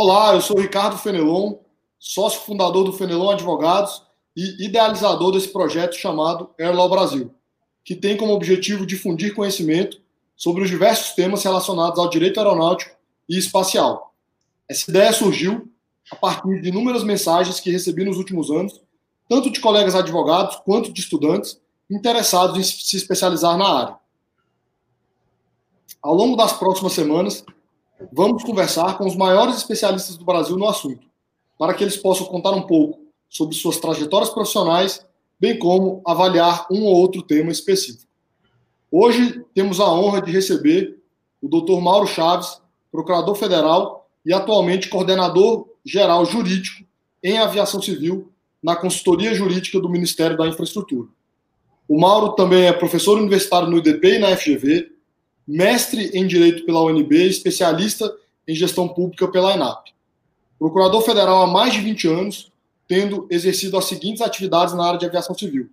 Olá, eu sou Ricardo Fenelon, sócio fundador do Fenelon Advogados e idealizador desse projeto chamado Airlaw Brasil, que tem como objetivo difundir conhecimento sobre os diversos temas relacionados ao direito aeronáutico e espacial. Essa ideia surgiu a partir de inúmeras mensagens que recebi nos últimos anos, tanto de colegas advogados quanto de estudantes interessados em se especializar na área. Ao longo das próximas semanas, vamos conversar com os maiores especialistas do Brasil no assunto, para que eles possam contar um pouco sobre suas trajetórias profissionais, bem como avaliar um ou outro tema específico. Hoje temos a honra de receber o Dr. Mauro Chaves, procurador federal e atualmente coordenador geral jurídico em aviação civil na consultoria jurídica do Ministério da Infraestrutura. O Mauro também é professor universitário no IDP e na FGV, mestre em Direito pela UNB e especialista em Gestão Pública pela ENAP. Procurador federal há mais de 20 anos, tendo exercido as seguintes atividades na área de aviação civil.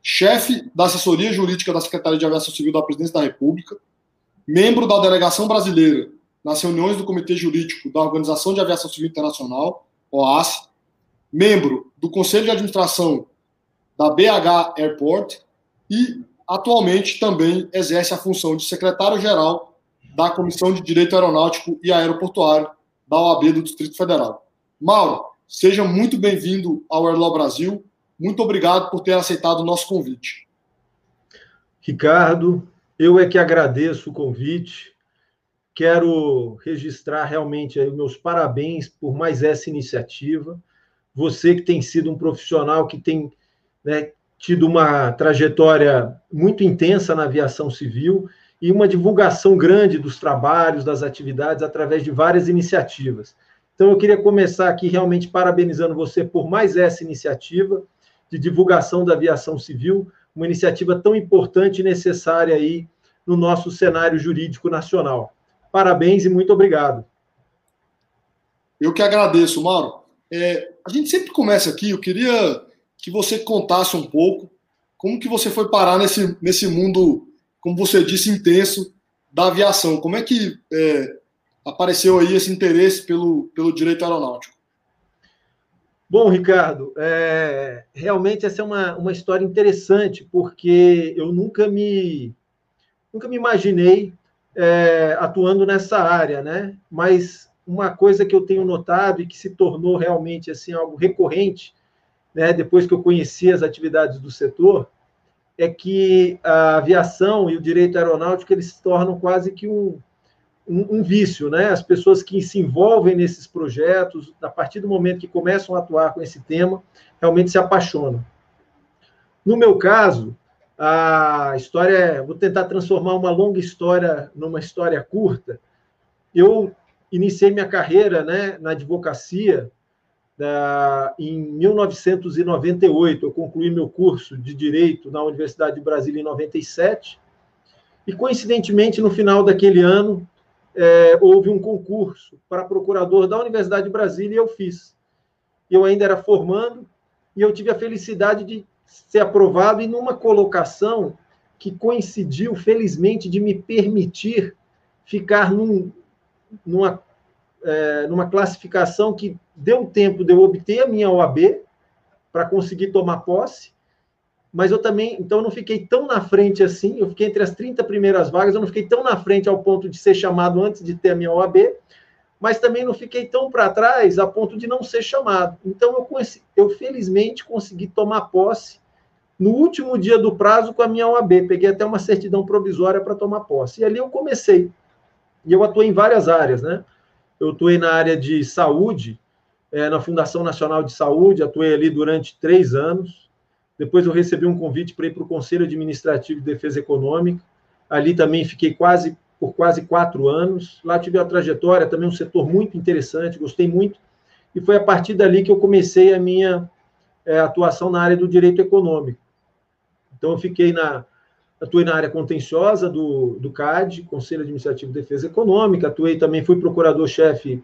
Chefe da assessoria jurídica da Secretaria de Aviação Civil da Presidência da República, membro da delegação brasileira nas reuniões do Comitê Jurídico da Organização de Aviação Civil Internacional, OAS, membro do Conselho de Administração da BH Airport e atualmente também exerce a função de secretário-geral da Comissão de Direito Aeronáutico e Aeroportuário da OAB do Distrito Federal. Mauro, seja muito bem-vindo ao Airlaw Brasil. Muito obrigado por ter aceitado o nosso convite. Ricardo, eu é que agradeço o convite. Quero registrar realmente os meus parabéns por mais essa iniciativa. Você que tem sido um profissional que tem né, tido uma trajetória muito intensa na aviação civil e uma divulgação grande dos trabalhos, das atividades, através de várias iniciativas. Então, eu queria começar aqui realmente parabenizando você por mais essa iniciativa de divulgação da aviação civil, uma iniciativa tão importante e necessária aí no nosso cenário jurídico nacional. Parabéns e muito obrigado. Eu que agradeço, Mauro. É, a gente sempre começa aqui, eu queria que você contasse um pouco como que você foi parar nesse, nesse mundo, como você disse, intenso da aviação. Como é que é, apareceu aí esse interesse pelo, pelo direito aeronáutico? Bom, Ricardo, é, realmente essa é uma, uma história interessante, porque eu nunca me, nunca me imaginei é, atuando nessa área, né? Mas uma coisa que eu tenho notado e que se tornou realmente assim algo recorrente né, depois que eu conheci as atividades do setor, é que a aviação e o direito aeronáutico eles se tornam quase que um, um, um, vício, né? As pessoas que se envolvem nesses projetos, a partir do momento que começam a atuar com esse tema, realmente se apaixonam. No meu caso, a história é, vou tentar transformar uma longa história numa história curta. Eu iniciei minha carreira, né, na advocacia em 1998, eu concluí meu curso de Direito na Universidade de Brasília em 97, e coincidentemente, no final daquele ano, é, houve um concurso para procurador da Universidade de Brasília e eu fiz. Eu ainda era formando e eu tive a felicidade de ser aprovado e numa colocação que coincidiu, felizmente, de me permitir ficar num, numa é, numa classificação que deu tempo de eu obter a minha OAB para conseguir tomar posse, mas eu também, então, não fiquei tão na frente assim, eu fiquei entre as 30 primeiras vagas, eu não fiquei tão na frente ao ponto de ser chamado antes de ter a minha OAB, mas também não fiquei tão para trás a ponto de não ser chamado. Então, eu, eu felizmente consegui tomar posse no último dia do prazo com a minha OAB, peguei até uma certidão provisória para tomar posse. E ali eu comecei. E eu atuei em várias áreas, né? eu atuei na área de saúde, é, na Fundação Nacional de Saúde, atuei ali durante três anos. Depois eu recebi um convite para ir para o Conselho Administrativo de Defesa Econômica. Ali também fiquei quase por quase quatro anos. Lá tive uma trajetória, também um setor muito interessante, gostei muito. E foi a partir dali que eu comecei a minha é, atuação na área do direito econômico. Então, eu fiquei na, atuei na área contenciosa do, do CAD, Conselho Administrativo de Defesa Econômica, atuei também, fui procurador-chefe,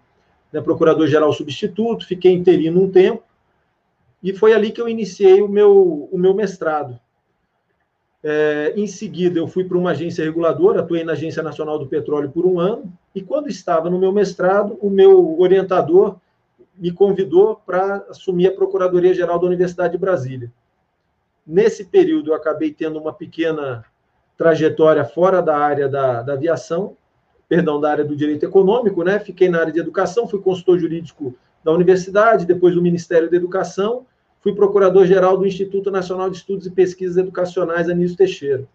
né, procurador-geral substituto, fiquei interino um tempo, e foi ali que eu iniciei o meu, o meu mestrado. É, em seguida, eu fui para uma agência reguladora, atuei na Agência Nacional do Petróleo por um ano, E quando estava no meu mestrado, o meu orientador me convidou para assumir a Procuradoria-Geral da Universidade de Brasília. Nesse período, eu acabei tendo uma pequena trajetória fora da área da, da aviação, perdão, da área do direito econômico, né? Fiquei na área de educação, fui consultor jurídico da universidade, depois do Ministério da Educação, fui procurador-geral do Instituto Nacional de Estudos e Pesquisas Educacionais, Anísio Teixeira.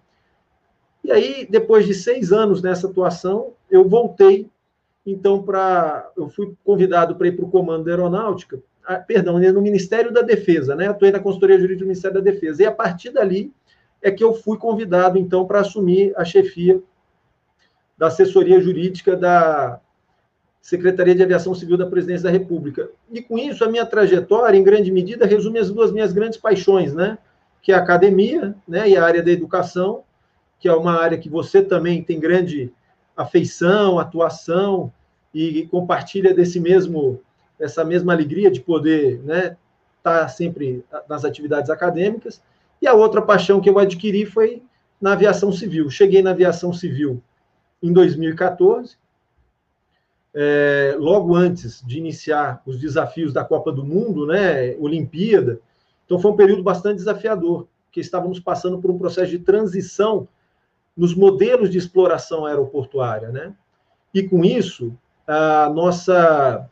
E aí, depois de seis anos nessa atuação, eu voltei, então, para. Eu fui convidado para ir para o Comando da Aeronáutica, ah, perdão, no Ministério da Defesa, né? Atuei na consultoria jurídica do Ministério da Defesa. E a partir dali é que eu fui convidado, então, para assumir a chefia da assessoria jurídica da Secretaria de Aviação Civil da Presidência da República. E com isso, a minha trajetória, em grande medida, resume as duas minhas grandes paixões, né? Que é a academia, né? E a área da educação, que é uma área que você também tem grande afeição, atuação e compartilha desse mesmo essa mesma alegria de poder, né, estar tá sempre nas atividades acadêmicas. E a outra paixão que eu adquiri foi na aviação civil. Cheguei na aviação civil em 2014, é, logo antes de iniciar os desafios da Copa do Mundo, né, Olimpíada. Então foi um período bastante desafiador, que estávamos passando por um processo de transição nos modelos de exploração aeroportuária, né? E com isso, a nossa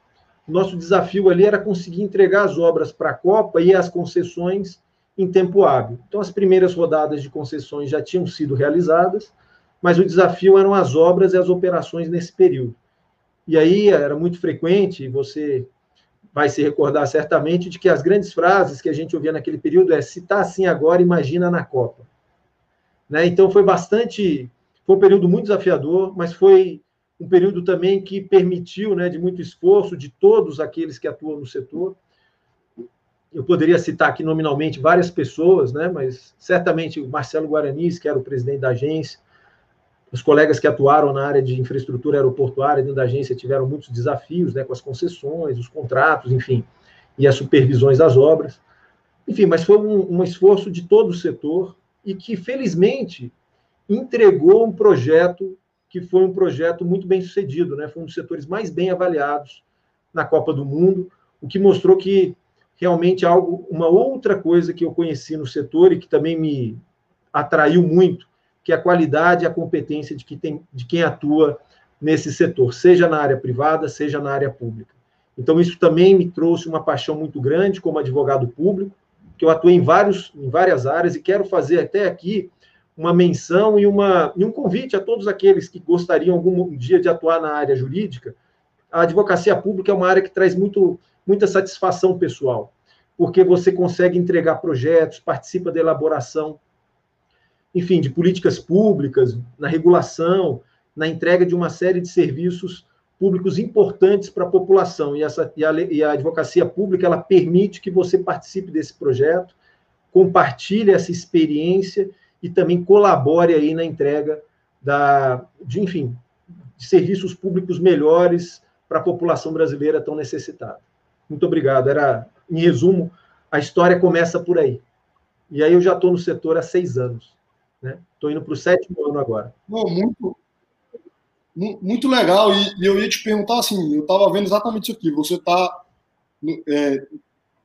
nosso desafio ali era conseguir entregar as obras para a Copa e as concessões em tempo hábil. Então, as primeiras rodadas de concessões já tinham sido realizadas, mas o desafio eram as obras e as operações nesse período. E aí era muito frequente, você vai se recordar certamente, de que as grandes frases que a gente ouvia naquele período é: se está assim agora, imagina na Copa. Né? Então foi bastante, foi um período muito desafiador, mas foi um período também que permitiu, né, de muito esforço de todos aqueles que atuam no setor. Eu poderia citar aqui nominalmente várias pessoas, né, mas certamente o Marcelo Guaranis, que era o presidente da agência, os colegas que atuaram na área de infraestrutura aeroportuária dentro da agência tiveram muitos desafios, né, com as concessões, os contratos, enfim, e as supervisões das obras. Enfim, mas foi um, um esforço de todo o setor, e que, felizmente, entregou um projeto que foi um projeto muito bem sucedido, né? foi um dos setores mais bem avaliados na Copa do Mundo, o que mostrou que realmente algo, uma outra coisa que eu conheci no setor e que também me atraiu muito, que é a qualidade e a competência de, que tem, de quem atua nesse setor, seja na área privada, seja na área pública. Então, isso também me trouxe uma paixão muito grande como advogado público, que eu atuei em, vários, em várias áreas e quero fazer até aqui uma menção e, uma, e um convite a todos aqueles que gostariam algum dia de atuar na área jurídica. A advocacia pública é uma área que traz muito, muita satisfação pessoal, porque você consegue entregar projetos, participa da elaboração, enfim, de políticas públicas, na regulação, na entrega de uma série de serviços públicos importantes para a população e, essa, e a, e, a, advocacia pública ela permite que você participe desse projeto, compartilhe essa experiência e também colabore aí na entrega da, de, enfim, de serviços públicos melhores para a população brasileira tão necessitada. Muito obrigado. Era, em resumo, a história começa por aí. E aí eu já estou no setor há seis anos. Estou né? indo para o sétimo ano agora. muito, muito legal. E, e, eu ia te perguntar assim, eu estava vendo exatamente isso aqui. Você está, é,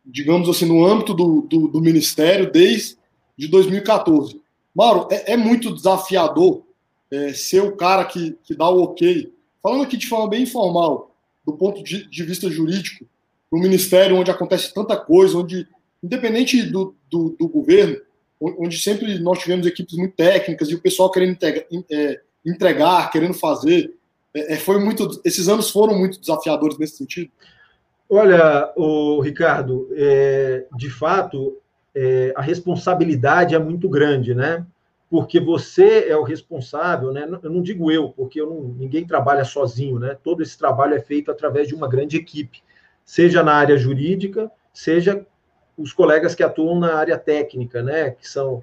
digamos assim, no âmbito do, do, do, Ministério desde de 2014. Mauro, é, é muito desafiador é, ser o cara que, que dá o ok. Falando aqui de forma bem informal, do ponto de, de vista jurídico, no Ministério onde acontece tanta coisa, onde, independente do, do, do governo, onde sempre nós tivemos equipes muito técnicas e o pessoal querendo entregar, é, entregar, querendo fazer. É, é, foi muito, esses anos foram muito desafiadores nesse sentido. Olha, o Ricardo, é, de fato, é, a responsabilidade é muito grande, né? Porque você é o responsável, né? Eu não digo eu, porque eu não, ninguém trabalha sozinho, né? Todo esse trabalho é feito através de uma grande equipe, seja na área jurídica, seja os colegas que atuam na área técnica, né? Que são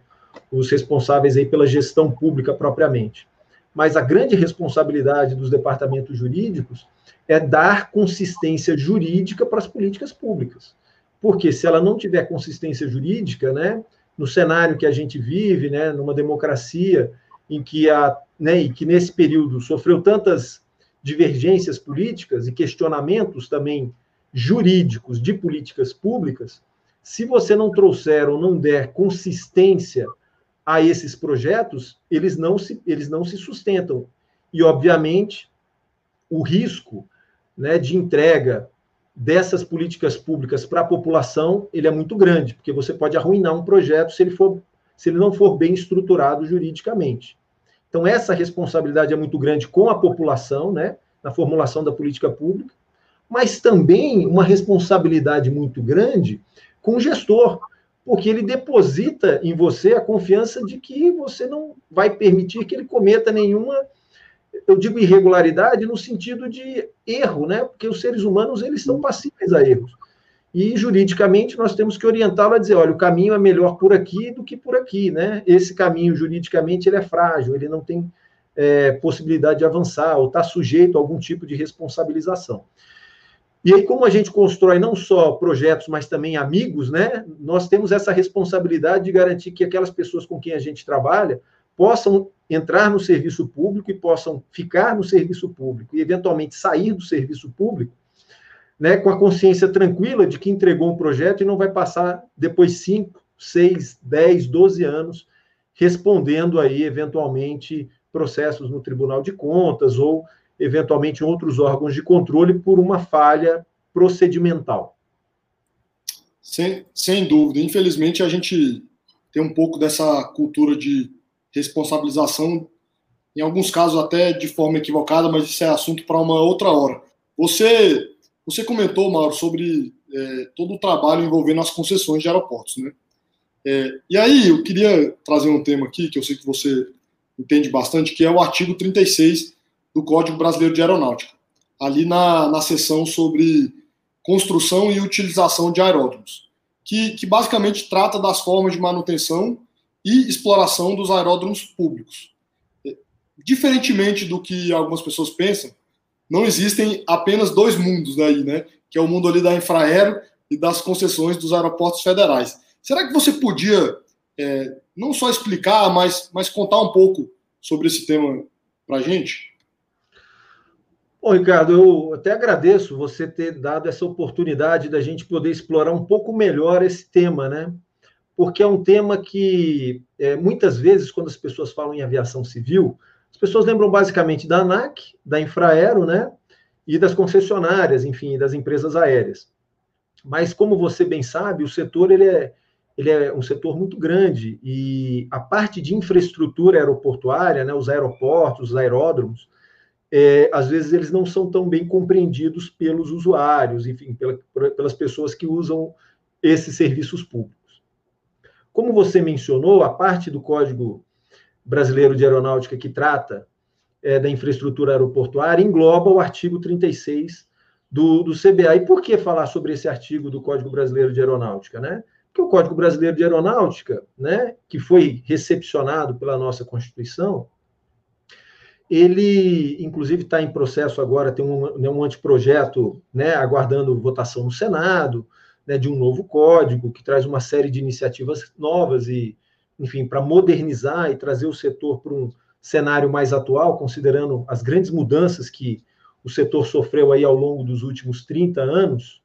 os responsáveis aí pela gestão pública propriamente mas a grande responsabilidade dos departamentos jurídicos é dar consistência jurídica para as políticas públicas. Porque se ela não tiver consistência jurídica, né, no cenário que a gente vive, né, numa democracia em que a, né, e que nesse período sofreu tantas divergências políticas e questionamentos também jurídicos de políticas públicas, se você não trouxer ou não der consistência a esses projetos, eles não se, eles não se sustentam. E, obviamente, o risco né, de entrega dessas políticas públicas para a população ele é muito grande, porque você pode arruinar um projeto se ele, for, se ele não for bem estruturado juridicamente. Então, essa responsabilidade é muito grande com a população, né, na formulação da política pública, mas também uma responsabilidade muito grande com o gestor, porque ele deposita em você a confiança de que você não vai permitir que ele cometa nenhuma, eu digo irregularidade no sentido de erro, né? Porque os seres humanos eles são passíveis a erros. E juridicamente nós temos que orientá-lo a dizer, olha, o caminho é melhor por aqui do que por aqui, né? Esse caminho juridicamente ele é frágil, ele não tem é, possibilidade de avançar ou está sujeito a algum tipo de responsabilização. E aí, como a gente constrói não só projetos, mas também amigos, né? Nós temos essa responsabilidade de garantir que aquelas pessoas com quem a gente trabalha possam entrar no serviço público e possam ficar no serviço público e, eventualmente, sair do serviço público, né, com a consciência tranquila de que entregou um projeto e não vai passar depois 5, 6, 10, 12 anos respondendo aí, eventualmente, processos no Tribunal de Contas ou eventualmente outros órgãos de controle por uma falha procedimental. Sem, sem dúvida. Infelizmente, a gente tem um pouco dessa cultura de responsabilização, em alguns casos até de forma equivocada, mas isso é assunto para uma outra hora. Você, você comentou, Mauro, sobre é, todo o trabalho envolvendo as concessões de aeroportos, né? É, e aí, eu queria trazer um tema aqui, que eu sei que você entende bastante, que é o artigo 36 do Código Brasileiro de Aeronáutica, ali na, na seção sobre construção e utilização de aeródromos, que, que basicamente trata das formas de manutenção e exploração dos aeródromos públicos. Diferentemente do que algumas pessoas pensam, não existem apenas dois mundos aí, né? Que é o mundo ali da infraero e das concessões dos aeroportos federais. Será que você podia é, não só explicar, mas, mas contar um pouco sobre esse tema para a gente? Bom, Ricardo, eu até agradeço você ter dado essa oportunidade da gente poder explorar um pouco melhor esse tema, né? Porque é um tema que, é, muitas vezes, quando as pessoas falam em aviação civil, as pessoas lembram basicamente da ANAC, da Infraero, né? E das concessionárias, enfim, das empresas aéreas. Mas, como você bem sabe, o setor ele é, ele é um setor muito grande e a parte de infraestrutura aeroportuária, né, os aeroportos, os aeródromos, é, às vezes eles não são tão bem compreendidos pelos usuários, enfim, pela, pelas pessoas que usam esses serviços públicos. Como você mencionou, a parte do Código Brasileiro de Aeronáutica que trata é, da infraestrutura aeroportuária engloba o artigo 36 do, do CBA. E por que falar sobre esse artigo do Código Brasileiro de Aeronáutica, né? Porque o Código Brasileiro de Aeronáutica, né, que foi recepcionado pela nossa Constituição, ele, inclusive, está em processo agora, tem um, né, um anteprojeto, né, aguardando votação no Senado, né, de um novo código, que traz uma série de iniciativas novas e, enfim, para modernizar e trazer o setor para um cenário mais atual, considerando as grandes mudanças que o setor sofreu aí ao longo dos últimos 30 anos.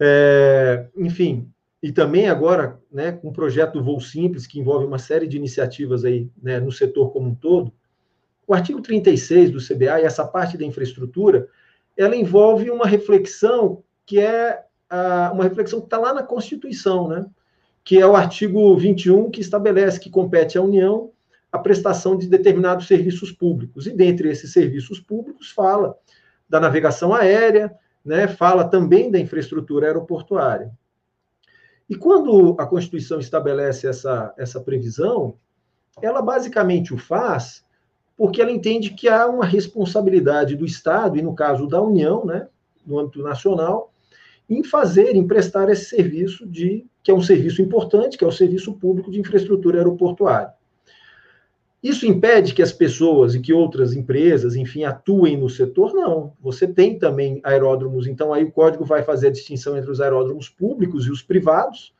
É, enfim, e também agora, né, com o projeto do Voo Simples, que envolve uma série de iniciativas aí, né, no setor como um todo, o artigo 36 do CBA e essa parte da infraestrutura, ela envolve uma reflexão que é uma reflexão que está lá na Constituição, né? que é o artigo 21, que estabelece que compete à União a prestação de determinados serviços públicos. E dentre esses serviços públicos fala da navegação aérea, né? fala também da infraestrutura aeroportuária. E quando a Constituição estabelece essa, essa previsão, ela basicamente o faz porque ela entende que há uma responsabilidade do Estado, e no caso da União, né, no âmbito nacional, em fazer, em prestar esse serviço de que é um serviço importante, que é o serviço público de infraestrutura aeroportuária. Isso impede que as pessoas e que outras empresas, enfim, atuem no setor? Não. Você tem também aeródromos, então aí o código vai fazer a distinção entre os aeródromos públicos e os privados,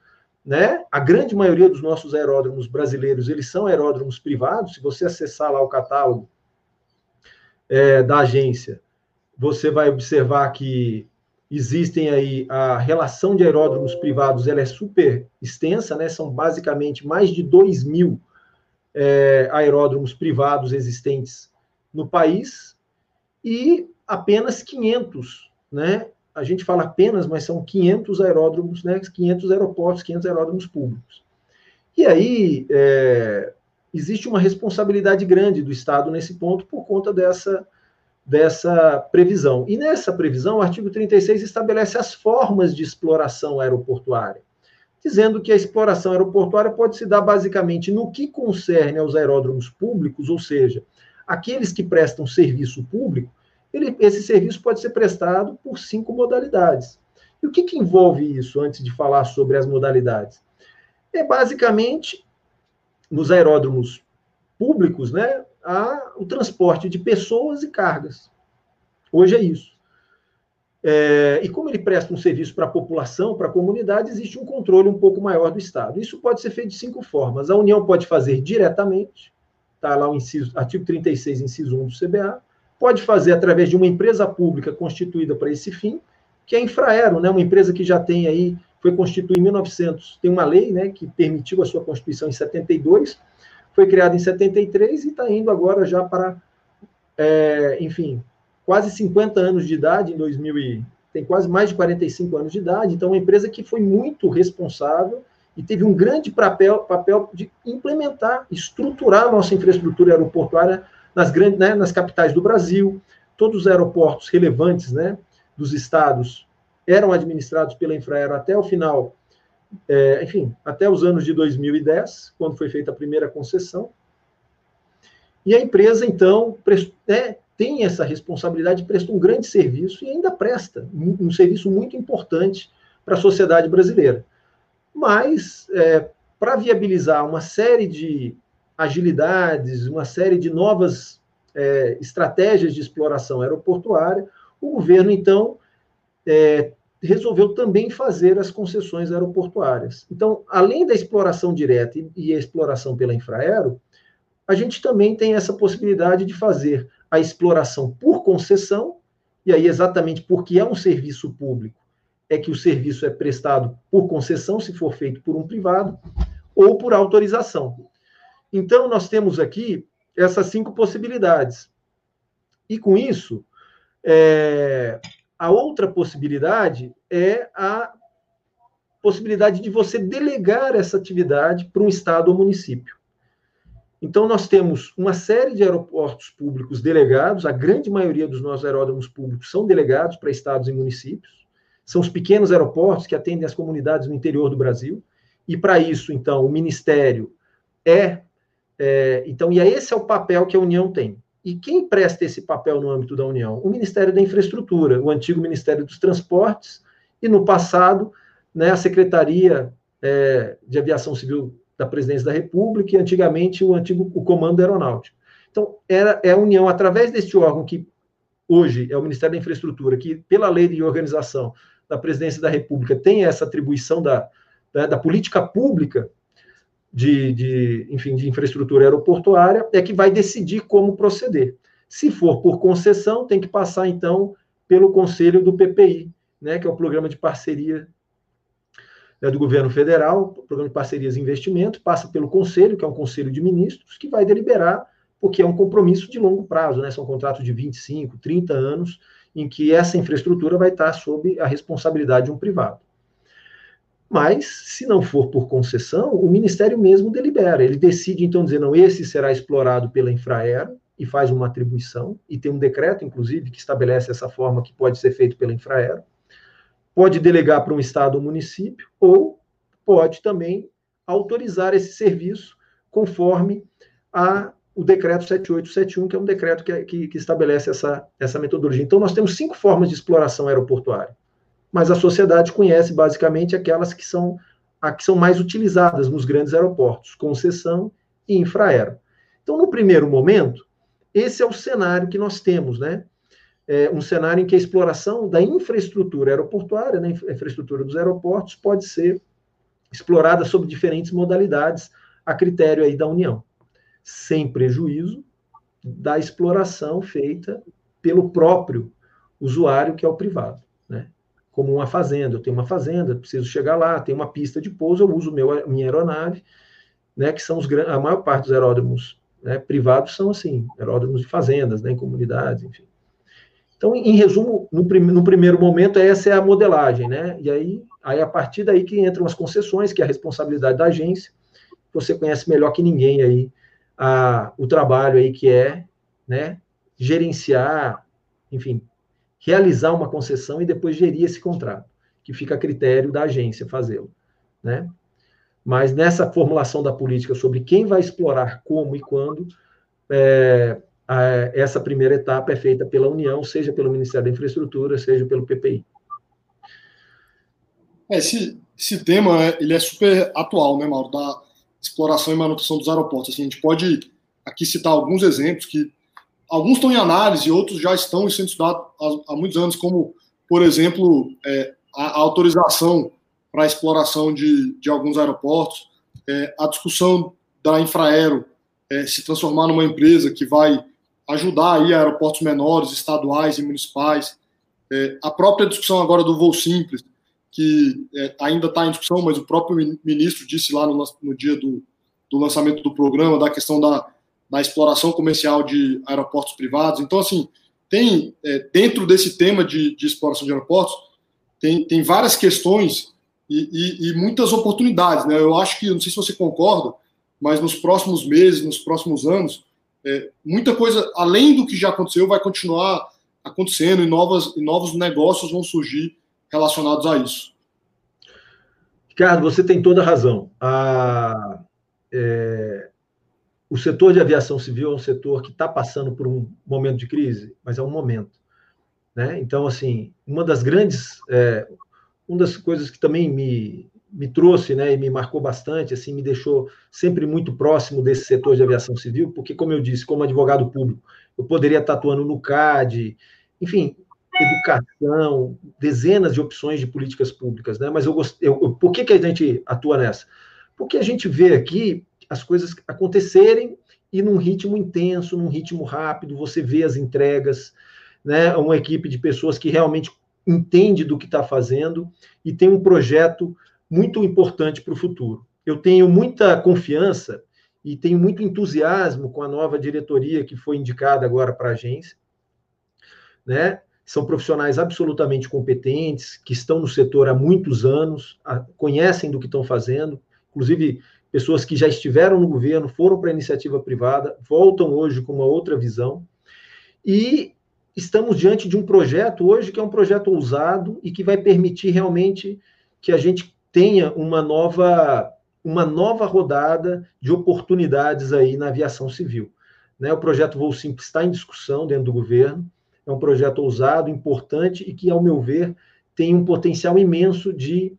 né? A grande maioria dos nossos aeródromos brasileiros, eles são aeródromos privados. Se você acessar lá o catálogo, é, da agência, você vai observar que existem aí a relação de aeródromos privados, ela é super extensa, né? São basicamente mais de 2 mil é, aeródromos privados existentes no país e apenas 500, né? A gente fala apenas, mas são 500 aeródromos, né? 500 aeroportos, 500 aeródromos públicos. E aí é, existe uma responsabilidade grande do Estado nesse ponto por conta dessa dessa previsão. E nessa previsão, o artigo 36 estabelece as formas de exploração aeroportuária, dizendo que a exploração aeroportuária pode se dar basicamente no que concerne aos aeródromos públicos, ou seja, aqueles que prestam serviço público, ele, esse serviço pode ser prestado por cinco modalidades. E o que, que envolve isso, antes de falar sobre as modalidades? É basicamente, nos aeródromos públicos, né, a, o transporte de pessoas e cargas. Hoje é isso. É, e como ele presta um serviço para a população, para a comunidade, existe um controle um pouco maior do Estado. Isso pode ser feito de cinco formas. A União pode fazer diretamente, está lá o inciso, artigo 36, inciso 1 do CBA, pode fazer através de uma empresa pública constituída para esse fim, que é a Infraero, né, uma empresa que já tem aí, foi constituída em 1900, tem uma lei né, que permitiu a sua constituição em 72, foi criado em 73 e está indo agora já para, é, enfim, quase 50 anos de idade, em 2000 e, tem quase mais de 45 anos de idade, então uma empresa que foi muito responsável e teve um grande papel, papel de implementar, estruturar a nossa infraestrutura aeroportuária nas grandes, né, nas capitais do Brasil. Todos os aeroportos relevantes, né, dos estados eram administrados pela Infraero até o final é, enfim, até os anos de 2010, quando foi feita a primeira concessão. E a empresa, então, é, tem essa responsabilidade, presta um grande serviço e ainda presta um, um serviço muito importante para a sociedade brasileira. Mas, é, para viabilizar uma série de agilidades, uma série de novas é, estratégias de exploração aeroportuária, o governo, então, é, resolveu também fazer as concessões aeroportuárias. Então, além da exploração direta e a exploração pela Infraero, a gente também tem essa possibilidade de fazer a exploração por concessão, e aí exatamente porque é um serviço público, é que o serviço é prestado por concessão, se for feito por um privado, ou por autorização. Então, nós temos aqui essas cinco possibilidades. E com isso, é, a outra possibilidade é a possibilidade de você delegar essa atividade para um estado ou município. Então, nós temos uma série de aeroportos públicos delegados, a grande maioria dos nossos aeródromos públicos são delegados para estados e municípios, são os pequenos aeroportos que atendem as comunidades no interior do Brasil, e para isso, então, o Ministério é, é. Então, e é esse é o papel que a União tem. E quem presta esse papel no âmbito da União? O Ministério da Infraestrutura, o antigo Ministério dos Transportes, e no passado, né, a Secretaria é, de Aviação Civil da Presidência da República, e antigamente o antigo o Comando Aeronáutico. Então, era, é a União, através deste órgão que hoje é o Ministério da Infraestrutura, que pela lei de organização da Presidência da República tem essa atribuição da, da, da política pública de, de, enfim, de infraestrutura aeroportuária, é que vai decidir como proceder. Se for por concessão, tem que passar, então, pelo conselho do PPI, né, que é o Programa de Parceria né, do Governo Federal, Programa de Parcerias e Investimento, passa pelo conselho, que é um conselho de ministros, que vai deliberar, porque é um compromisso de longo prazo, né, são contratos de 25, 30 anos, em que essa infraestrutura vai estar sob a responsabilidade de um privado. Mas, se não for por concessão, o Ministério mesmo delibera. Ele decide, então, dizer, não, esse será explorado pela Infraero e faz uma atribuição, e tem um decreto, inclusive, que estabelece essa forma que pode ser feito pela Infraero. Pode delegar para um estado ou município, ou pode também autorizar esse serviço conforme a, o decreto 7871, que é um decreto que, que, que estabelece essa, essa metodologia. Então, nós temos cinco formas de exploração aeroportuária mas a sociedade conhece basicamente aquelas que são, a que são mais utilizadas nos grandes aeroportos, concessão e infraero. Então, no primeiro momento, esse é o cenário que nós temos, né? É um cenário em que a exploração da infraestrutura aeroportuária, né, infraestrutura dos aeroportos, pode ser explorada sob diferentes modalidades, a critério aí da União, sem prejuízo da exploração feita pelo próprio usuário, que é o privado. Como uma fazenda, eu tenho uma fazenda, preciso chegar lá, tem uma pista de pouso, eu uso meu, minha aeronave, né, que são os, a maior parte dos aeródromos né, privados são assim, aeródromos de fazendas, né, em comunidades, enfim. Então, em resumo, no, prim no, primeiro momento, essa é a modelagem, né? E aí, aí, a partir daí que entram as concessões, que é a responsabilidade da agência. Você conhece melhor que ninguém aí a, o trabalho aí que é, né, gerenciar, enfim, realizar uma concessão e depois gerir esse contrato, que fica a critério da agência fazê-lo, né? Mas nessa formulação da política sobre quem vai explorar como e quando, é, a, essa primeira etapa é feita pela União, seja pelo Ministério da Infraestrutura, seja pelo PPI. É, esse, esse tema ele é super atual, né, Mauro, da exploração e manutenção dos aeroportos. Assim, a gente pode aqui citar alguns exemplos que alguns estão em análise, outros já estão sendo estudados há, há muitos anos, como, por exemplo, é, a, a autorização para a exploração de, de alguns aeroportos, é, a discussão da Infraero é, se transformar numa empresa que vai ajudar aí aeroportos menores, estaduais e municipais, é, a própria discussão agora do voo simples, que é, ainda está em discussão, mas o próprio ministro disse lá no, no dia do, do, lançamento do programa da questão da, da, exploração comercial de aeroportos privados. Então, assim, tem é, dentro desse tema de, de exploração de aeroportos, tem, tem várias questões e, e, e, muitas oportunidades. Né? Eu acho que, não sei se você concorda, mas nos próximos meses, nos próximos anos, é, muita coisa, além do que já aconteceu, vai continuar acontecendo e, novas, e novos negócios vão surgir relacionados a isso. Ricardo, você tem toda a razão. A, é, o setor de aviação civil é um setor que está passando por um momento de crise, mas é um momento. Né? Então, assim, uma das grandes, é, uma das coisas que também me, me trouxe, né, e me marcou bastante, assim, me deixou sempre muito próximo desse setor de aviação civil, porque, como eu disse, como advogado público, eu poderia estar atuando no CAD, enfim, educação, dezenas de opções de políticas públicas, né? Mas eu, eu, por que, que a gente atua nessa? Porque a gente vê aqui as coisas acontecerem e num ritmo intenso, num ritmo rápido, você vê as entregas, né? Uma equipe de pessoas que realmente entende do que está fazendo e tem um projeto muito importante para o futuro. Eu tenho muita confiança e tenho muito entusiasmo com a nova diretoria que foi indicada agora para a agência, né? São profissionais absolutamente competentes, que estão no setor há muitos anos, conhecem do que estão fazendo, inclusive pessoas que já estiveram no governo, foram para a iniciativa privada, voltam hoje com uma outra visão. E estamos diante de um projeto hoje que é um projeto ousado e que vai permitir realmente que a gente tenha uma nova uma nova rodada de oportunidades aí na aviação civil. Né? O projeto Voo Simples está em discussão dentro do governo, é um projeto ousado, importante e que, ao meu ver, tem um potencial imenso de,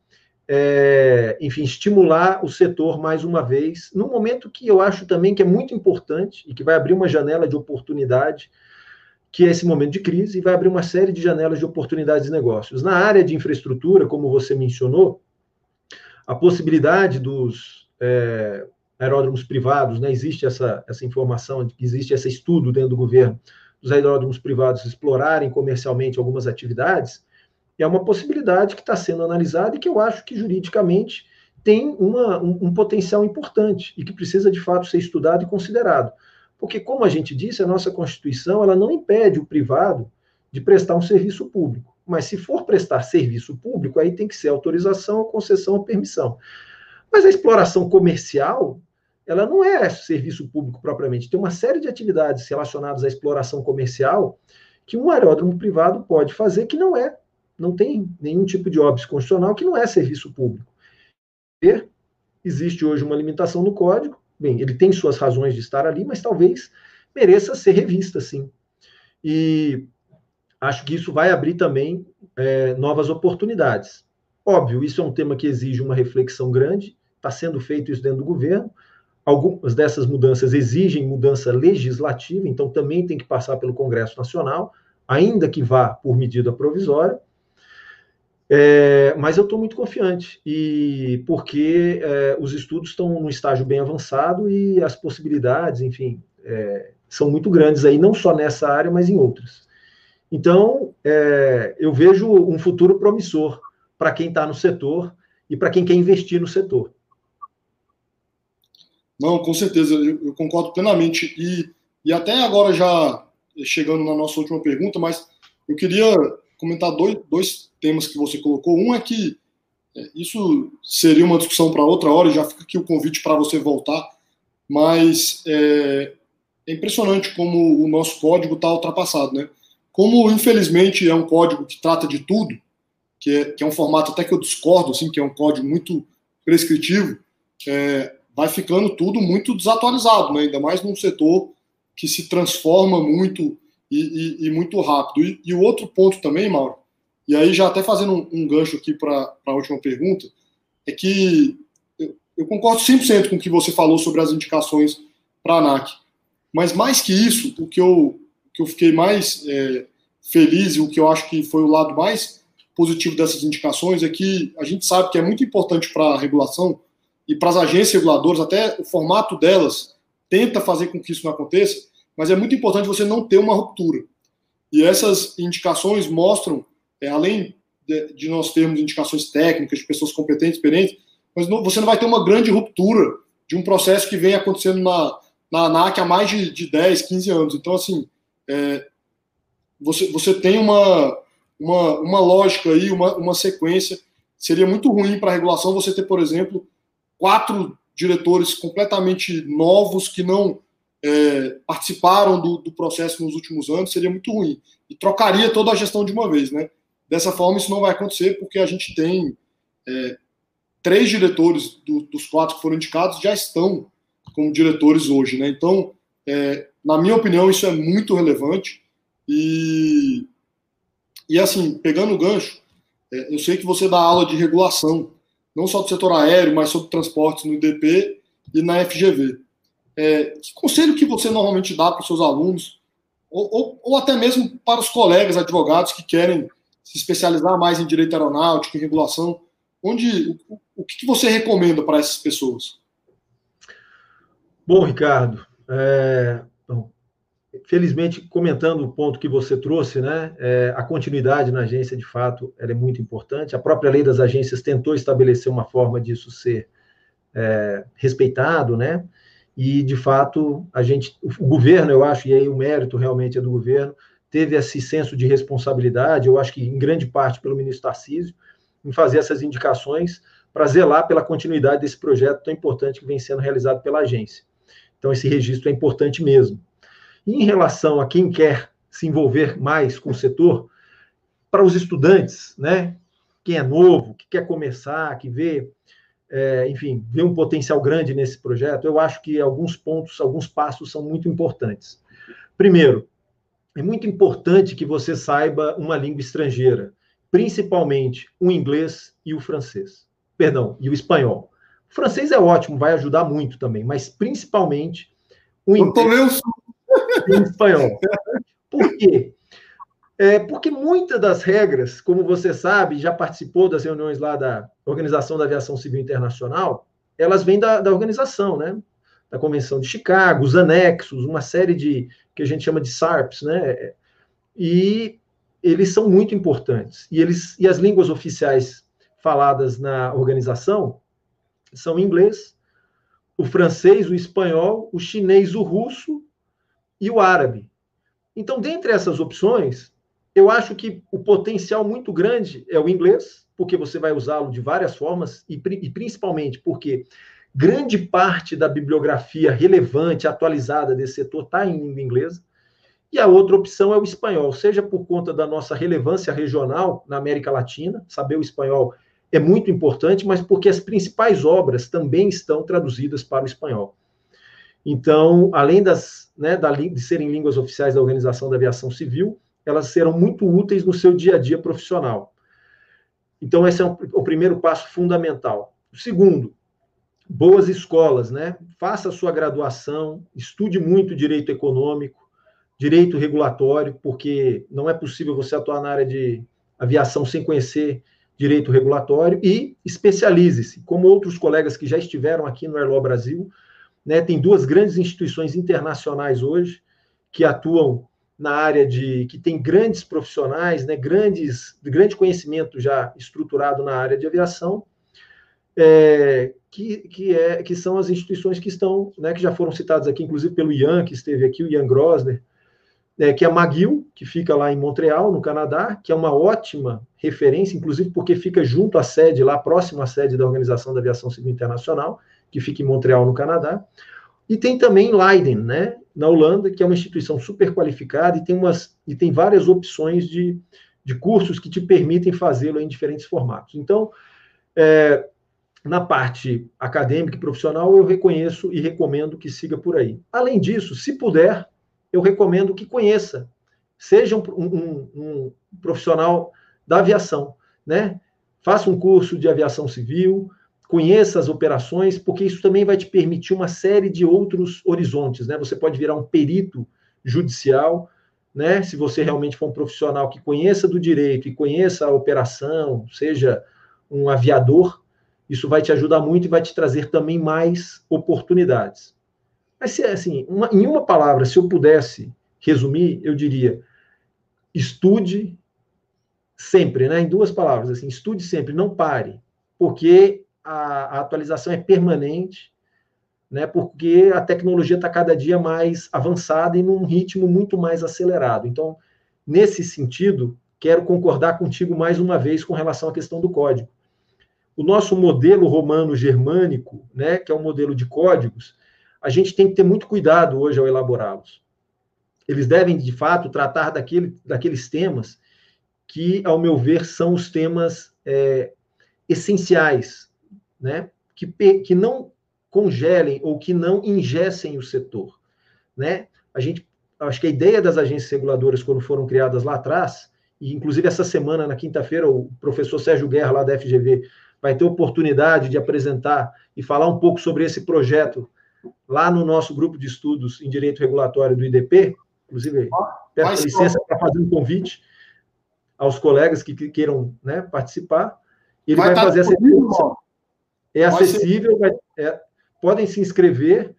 é, enfim, estimular o setor mais uma vez, num momento que eu acho também que é muito importante e que vai abrir uma janela de oportunidade que é esse momento de crise, e vai abrir uma série de janelas de oportunidades de negócios. Na área de infraestrutura, como você mencionou, a possibilidade dos é, aeródromos privados, né, existe essa, essa informação, existe esse estudo dentro do governo, dos aeródromos privados explorarem comercialmente algumas atividades, é uma possibilidade que está sendo analisada e que eu acho que juridicamente tem uma, um, um potencial importante e que precisa de fato ser estudado e considerado. Porque, como a gente disse, a nossa Constituição ela não impede o privado de prestar um serviço público. Mas se for prestar serviço público, aí tem que ser autorização, concessão ou permissão. Mas a exploração comercial, ela não é serviço público propriamente. Tem uma série de atividades relacionadas à exploração comercial que um aeródromo privado pode fazer que não é. Não tem nenhum tipo de óbice constitucional que não é serviço público. Existe hoje uma limitação no código, Bem, ele tem suas razões de estar ali, mas talvez mereça ser revista, sim. E acho que isso vai abrir também é, novas oportunidades. Óbvio, isso é um tema que exige uma reflexão grande, está sendo feito isso dentro do governo. Algumas dessas mudanças exigem mudança legislativa, então também tem que passar pelo Congresso Nacional, ainda que vá por medida provisória. É, mas eu estou muito confiante, e porque é, os estudos estão num estágio bem avançado e as possibilidades, enfim, é, são muito grandes aí, não só nessa área, mas em outras. Então, é, eu vejo um futuro promissor para quem está no setor e para quem quer investir no setor. Não, com certeza, eu, eu concordo plenamente. E, e até agora, já chegando na nossa última pergunta, mas eu queria comentar dois, dois temas que você colocou. Um é que é, isso seria uma discussão para outra hora, já fica aqui o convite para você voltar, mas é, é, impressionante como o nosso código está ultrapassado, né? Como, infelizmente, é um código que trata de tudo, que é, que é um formato até que eu discordo, assim, que é um código muito prescritivo, é, vai ficando tudo muito desatualizado, né? ainda mais num setor que se transforma muito e, e, e muito rápido. E, e, o outro ponto também, Mauro, e aí já até fazendo um, um gancho aqui para a última pergunta, é que eu, eu concordo 100% com o que você falou sobre as indicações para a ANAC. Mas mais que isso, o que eu, que eu fiquei mais é, feliz e o que eu acho que foi o lado mais positivo dessas indicações é que a gente sabe que é muito importante para a regulação e para as agências reguladoras, até o formato delas tenta fazer com que isso não aconteça, mas é muito importante você não ter uma ruptura. E essas indicações mostram, é, além de, de, nós termos indicações técnicas de pessoas competentes, experientes, mas não, você não vai ter uma grande ruptura de um processo que vem acontecendo na, na ANAC há mais de, de 10, 15 anos. Então, assim, é, você, você tem uma, uma, uma lógica aí, uma, uma sequência. Seria muito ruim para a regulação você ter, por exemplo, quatro diretores completamente novos que não é, participaram do, do, processo nos últimos anos, seria muito ruim. E trocaria toda a gestão de uma vez, né? Dessa forma, isso não vai acontecer, porque a gente tem é, três diretores do, dos quatro que foram indicados já estão como diretores hoje, né? Então, é, na minha opinião, isso é muito relevante. E, e assim, pegando o gancho, é, eu sei que você dá aula de regulação, não só do setor aéreo, mas sobre transportes no IDP e na FGV. É, que conselho que você normalmente dá para os seus alunos, ou, ou, ou, até mesmo para os colegas advogados que querem se especializar mais em direito aeronáutico, em regulação? Onde, o, o que você recomenda para essas pessoas? Bom, Ricardo, é, felizmente, comentando o ponto que você trouxe, né, é, a continuidade na agência, de fato, é muito importante. A própria lei das agências tentou estabelecer uma forma disso ser é, respeitado, né, e, de fato, a gente, o governo, eu acho, e aí o mérito realmente é do governo, teve esse senso de responsabilidade, eu acho que em grande parte pelo ministro Tarcísio, em fazer essas indicações para zelar pela continuidade desse projeto tão importante que vem sendo realizado pela agência. Então, esse registro é importante mesmo. E em relação a quem quer se envolver mais com o setor, para os estudantes, né? Quem é novo, que quer começar, que vê, é, enfim, vê um potencial grande nesse projeto, eu acho que alguns pontos, alguns passos são muito importantes. Primeiro, é muito importante que você saiba uma língua estrangeira, principalmente o inglês e o francês. Perdão, e o espanhol. O francês é ótimo, vai ajudar muito também, mas principalmente o inglês em espanhol. Por quê? É porque muitas das regras, como você sabe, já participou das reuniões lá da Organização da Aviação Civil Internacional, elas vêm da, da organização, né? Da Convenção de Chicago, os anexos, uma série de que a gente chama de SARPs, né? E eles são muito importantes. E eles e as línguas oficiais faladas na organização são o inglês, o francês, o espanhol, o chinês, o russo e o árabe. Então, dentre essas opções, eu acho que o potencial muito grande é o inglês, porque você vai usá-lo de várias formas, e, e, principalmente porque grande parte da bibliografia relevante, atualizada desse setor está em língua inglesa. E a outra opção é o espanhol, seja por conta da nossa relevância regional na América Latina, saber o espanhol é muito importante, mas porque as principais obras também estão traduzidas para o espanhol. Então, além das, né, de serem línguas oficiais da Organização da Aviação Civil, elas serão muito úteis no seu dia a dia profissional. Então, esse é o primeiro passo fundamental. O segundo, boas escolas, né? Faça a sua graduação, estude muito direito econômico, direito regulatório, porque não é possível você atuar na área de aviação sem conhecer direito regulatório e especialize-se, como outros colegas que já estiveram aqui no Airlaw Brasil, né, tem duas grandes instituições internacionais hoje que atuam na área de que tem grandes profissionais, né, grandes, de grande conhecimento já estruturado na área de aviação, é, que, que, é, que são as instituições que estão, né, que já foram citadas aqui, inclusive pelo Ian, que esteve aqui, o Ian Grosner, é, que é a McGill, que fica lá em Montreal, no Canadá, que é uma ótima referência, inclusive porque fica junto à sede, lá próximo à sede da Organização da Aviação Civil Internacional, que fica em Montreal, no Canadá. E tem também Leiden, né, na Holanda, que é uma instituição super qualificada e tem, umas, e tem várias opções de, de cursos que te permitem fazê-lo em diferentes formatos. Então, é, na parte acadêmica e profissional, eu reconheço e recomendo que siga por aí. Além disso, se puder, eu recomendo que conheça, seja um, um, um profissional da aviação, né? Faça um curso de aviação civil, conheça as operações, porque isso também vai te permitir uma série de outros horizontes, né? Você pode virar um perito judicial, né? Se você realmente for um profissional que conheça do direito e conheça a operação, seja um aviador, isso vai te ajudar muito e vai te trazer também mais oportunidades. Mas se assim, uma, em uma palavra, se eu pudesse resumir, eu diria: estude sempre, né? Em duas palavras, assim, estude sempre, não pare, porque a, a atualização é permanente, né? Porque a tecnologia está cada dia mais avançada e num ritmo muito mais acelerado. Então, nesse sentido, quero concordar contigo mais uma vez com relação à questão do código. O nosso modelo romano germânico, né, que é um modelo de códigos, a gente tem que ter muito cuidado hoje ao elaborá-los. Eles devem, de fato, tratar daquele, daqueles temas que, ao meu ver, são os temas é, essenciais, né? que, que não congelem ou que não ingessem o setor. Né? A gente, acho que a ideia das agências reguladoras, quando foram criadas lá atrás, e inclusive essa semana, na quinta-feira, o professor Sérgio Guerra, lá da FGV, vai ter oportunidade de apresentar e falar um pouco sobre esse projeto lá no nosso grupo de estudos em direito regulatório do IDP, inclusive peço licença para fazer um convite aos colegas que, queiram né, participar. Ele vai, vai fazer essa É acessível, vai, é, podem se inscrever, está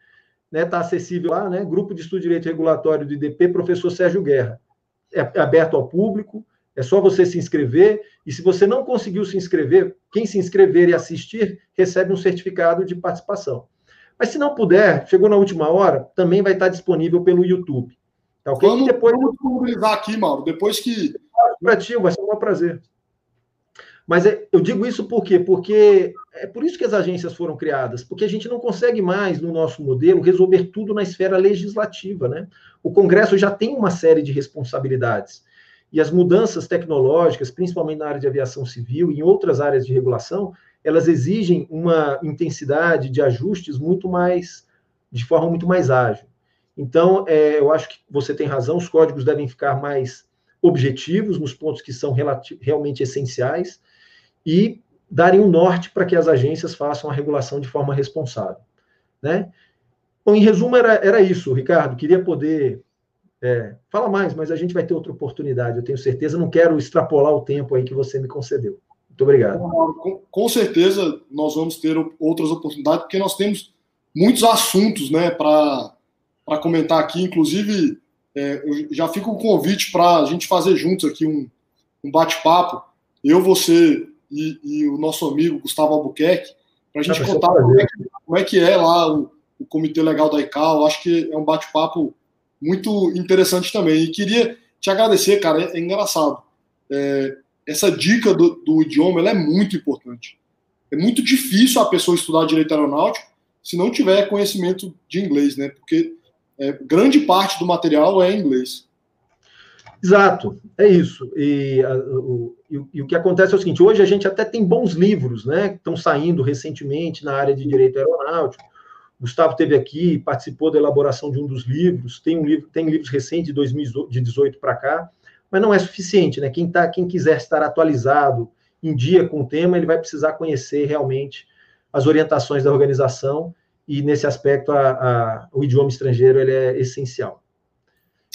né, tá acessível lá, né? Grupo de Estudo de Direito Regulatório do IDP, professor Sérgio Guerra. É, é aberto ao público, é só você se inscrever, e se você não conseguiu se inscrever, quem se inscrever e assistir recebe um certificado de participação. Mas se não puder, chegou na última hora, também vai estar disponível pelo YouTube. Tá ok? Vamos, depois... vamos disponibilizar aqui, Mauro, depois que. Para ti, vai ser um prazer. Mas é, eu digo isso por quê? Porque é por isso que as agências foram criadas, porque a gente não consegue mais, no nosso modelo, resolver tudo na esfera legislativa. Né? O Congresso já tem uma série de responsabilidades. E as mudanças tecnológicas, principalmente na área de aviação civil e em outras áreas de regulação, elas exigem uma intensidade de ajustes muito mais, de forma muito mais ágil. Então, é, eu acho que você tem razão, os códigos devem ficar mais objetivos nos pontos que são realmente essenciais e darem um norte para que as agências façam a regulação de forma responsável. Né? Bom, em resumo, era, era isso, Ricardo. Queria poder. É, fala mais, mas a gente vai ter outra oportunidade, eu tenho certeza. Não quero extrapolar o tempo aí que você me concedeu. Muito obrigado. Com, com certeza nós vamos ter outras oportunidades, porque nós temos muitos assuntos né, para comentar aqui. Inclusive, é, já com o convite para a gente fazer juntos aqui um, um bate-papo. Eu, você e, e, o nosso amigo Gustavo Albuquerque, para a gente ah, contar como é, que, como é, que, é lá o, o Comitê Legal da ICAO. Acho que é um bate-papo muito interessante também. E queria te agradecer, cara. É, é engraçado. É, essa dica do, do idioma é muito importante. É muito difícil a pessoa estudar direito aeronáutico se não tiver conhecimento de inglês, né? Porque é, grande parte do material é inglês. Exato, é isso. E, a, o, e, o que acontece é o seguinte: hoje a gente até tem bons livros, né? Que estão saindo recentemente na área de direito aeronáutico. Gustavo teve aqui, participou da elaboração de um dos livros. Tem um livro, tem livros recentes de 2018 para cá mas não é suficiente, né? Quem, tá, quem quiser estar atualizado em dia com o tema, ele vai precisar conhecer realmente as orientações da organização e nesse aspecto a, a, o idioma estrangeiro ele é essencial.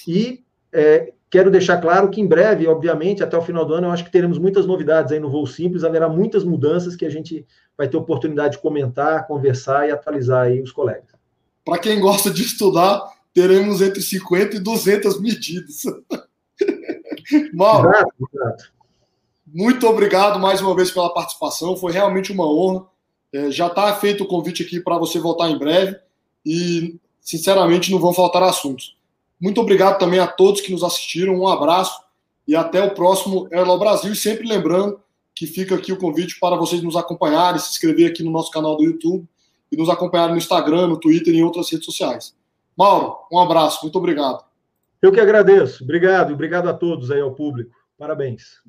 E é, quero deixar claro que em breve, obviamente, até o final do ano, eu acho que teremos muitas novidades aí no Voo Simples, haverá muitas mudanças que a gente vai ter oportunidade de comentar, conversar e atualizar aí os colegas. Para quem gosta de estudar, teremos entre 50 e 200 medidas. Mauro, exato, exato. muito obrigado mais uma vez pela participação, foi realmente uma honra. É, já está feito o convite aqui para você voltar em breve e, sinceramente, não vão faltar assuntos. Muito obrigado também a todos que nos assistiram, um abraço e até o próximo Airlaw Brasil. E sempre lembrando que fica aqui o convite para vocês nos acompanharem, se inscrever aqui no nosso canal do YouTube e nos acompanharem no Instagram, no Twitter e em outras redes sociais. Mauro, um abraço, muito obrigado. Eu que agradeço. Obrigado, obrigado a todos aí ao público. Parabéns.